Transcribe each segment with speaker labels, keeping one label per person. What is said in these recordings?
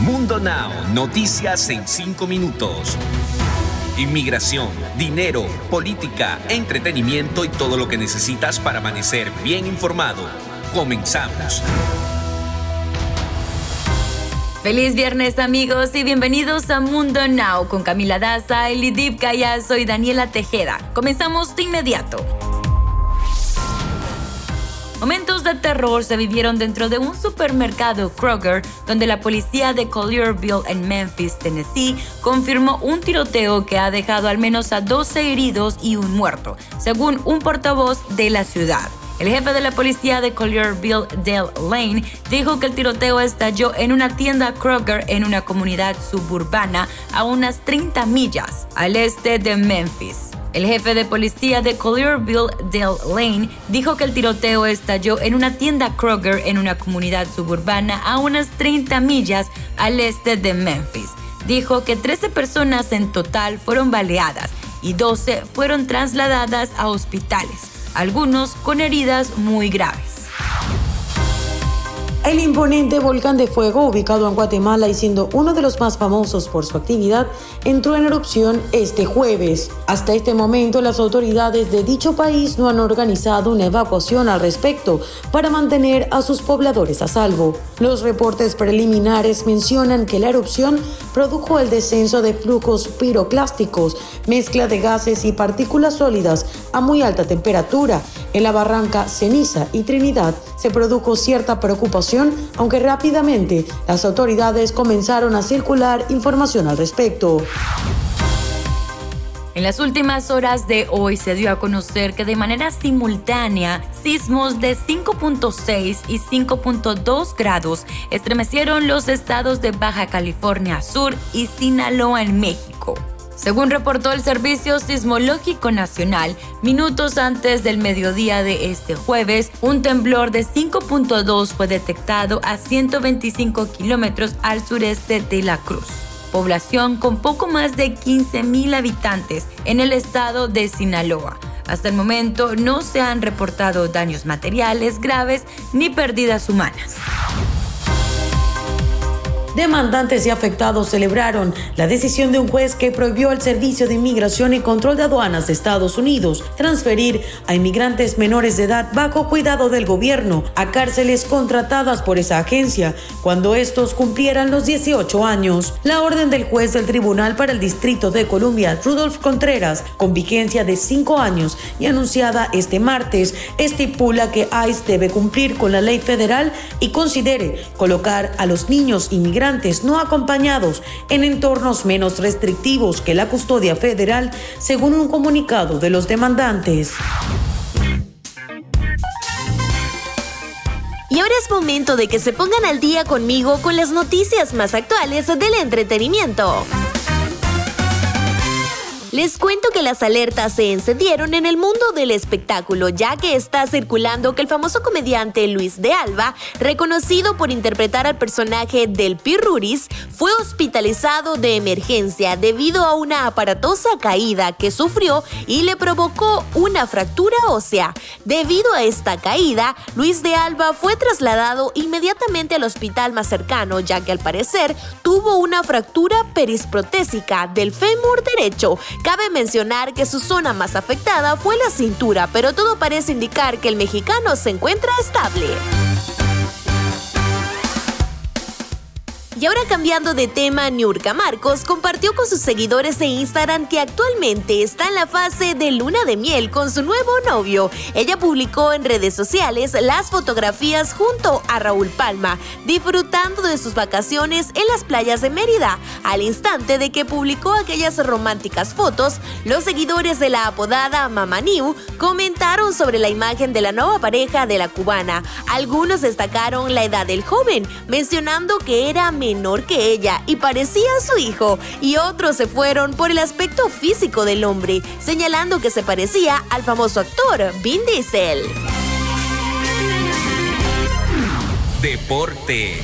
Speaker 1: Mundo Now, noticias en 5 minutos. Inmigración, dinero, política, entretenimiento y todo lo que necesitas para amanecer bien informado. Comenzamos.
Speaker 2: Feliz viernes amigos y bienvenidos a Mundo Now con Camila Daza, Elidip Callazo y Daniela Tejeda. Comenzamos de inmediato. Momentos de terror se vivieron dentro de un supermercado Kroger, donde la policía de Collierville en Memphis, Tennessee, confirmó un tiroteo que ha dejado al menos a 12 heridos y un muerto, según un portavoz de la ciudad. El jefe de la policía de Collierville, Dale Lane, dijo que el tiroteo estalló en una tienda Kroger en una comunidad suburbana a unas 30 millas al este de Memphis. El jefe de policía de Collierville, Dale Lane, dijo que el tiroteo estalló en una tienda Kroger en una comunidad suburbana a unas 30 millas al este de Memphis. Dijo que 13 personas en total fueron baleadas y 12 fueron trasladadas a hospitales, algunos con heridas muy graves.
Speaker 3: El imponente volcán de fuego, ubicado en Guatemala y siendo uno de los más famosos por su actividad, entró en erupción este jueves. Hasta este momento, las autoridades de dicho país no han organizado una evacuación al respecto para mantener a sus pobladores a salvo. Los reportes preliminares mencionan que la erupción produjo el descenso de flujos piroclásticos, mezcla de gases y partículas sólidas a muy alta temperatura. En la barranca Ceniza y Trinidad se produjo cierta preocupación aunque rápidamente las autoridades comenzaron a circular información al respecto.
Speaker 2: En las últimas horas de hoy se dio a conocer que de manera simultánea sismos de 5.6 y 5.2 grados estremecieron los estados de Baja California Sur y Sinaloa en México. Según reportó el Servicio Sismológico Nacional, minutos antes del mediodía de este jueves, un temblor de 5.2 fue detectado a 125 kilómetros al sureste de La Cruz población con poco más de 15.000 habitantes en el estado de Sinaloa. Hasta el momento no se han reportado daños materiales graves ni pérdidas humanas.
Speaker 3: Demandantes y afectados celebraron la decisión de un juez que prohibió al Servicio de Inmigración y Control de Aduanas de Estados Unidos transferir a inmigrantes menores de edad bajo cuidado del gobierno a cárceles contratadas por esa agencia cuando estos cumplieran los 18 años. La orden del juez del Tribunal para el Distrito de Columbia, Rudolf Contreras, con vigencia de cinco años y anunciada este martes, estipula que ICE debe cumplir con la ley federal y considere colocar a los niños inmigrantes no acompañados en entornos menos restrictivos que la custodia federal, según un comunicado de los demandantes.
Speaker 4: Y ahora es momento de que se pongan al día conmigo con las noticias más actuales del entretenimiento. Les cuento que las alertas se encendieron en el mundo del espectáculo, ya que está circulando que el famoso comediante Luis de Alba, reconocido por interpretar al personaje del Pirruris, fue hospitalizado de emergencia debido a una aparatosa caída que sufrió y le provocó una fractura ósea. Debido a esta caída, Luis de Alba fue trasladado inmediatamente al hospital más cercano, ya que al parecer tuvo una fractura perisprotésica del fémur derecho Cabe mencionar que su zona más afectada fue la cintura, pero todo parece indicar que el mexicano se encuentra estable. Y ahora cambiando de tema, Niurka Marcos compartió con sus seguidores de Instagram que actualmente está en la fase de luna de miel con su nuevo novio. Ella publicó en redes sociales las fotografías junto a Raúl Palma, disfrutando de sus vacaciones en las playas de Mérida. Al instante de que publicó aquellas románticas fotos, los seguidores de la apodada Mama New comentaron sobre la imagen de la nueva pareja de la cubana. Algunos destacaron la edad del joven, mencionando que era menor que ella y parecía su hijo, y otros se fueron por el aspecto físico del hombre, señalando que se parecía al famoso actor Vin Diesel.
Speaker 1: Deportes.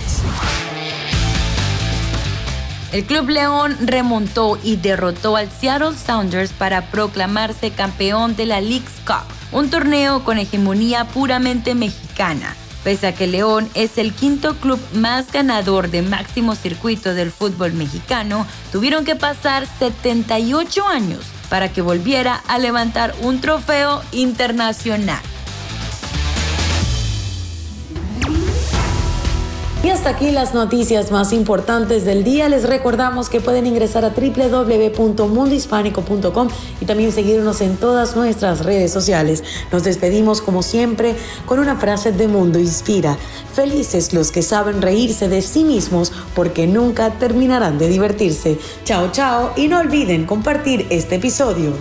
Speaker 2: El Club León remontó y derrotó al Seattle Sounders para proclamarse campeón de la League's Cup, un torneo con hegemonía puramente mexicana Pese a que León es el quinto club más ganador de máximo circuito del fútbol mexicano, tuvieron que pasar 78 años para que volviera a levantar un trofeo internacional.
Speaker 3: Y hasta aquí las noticias más importantes del día. Les recordamos que pueden ingresar a www.mundohispánico.com y también seguirnos en todas nuestras redes sociales. Nos despedimos como siempre con una frase de Mundo Inspira. Felices los que saben reírse de sí mismos porque nunca terminarán de divertirse. Chao, chao y no olviden compartir este episodio.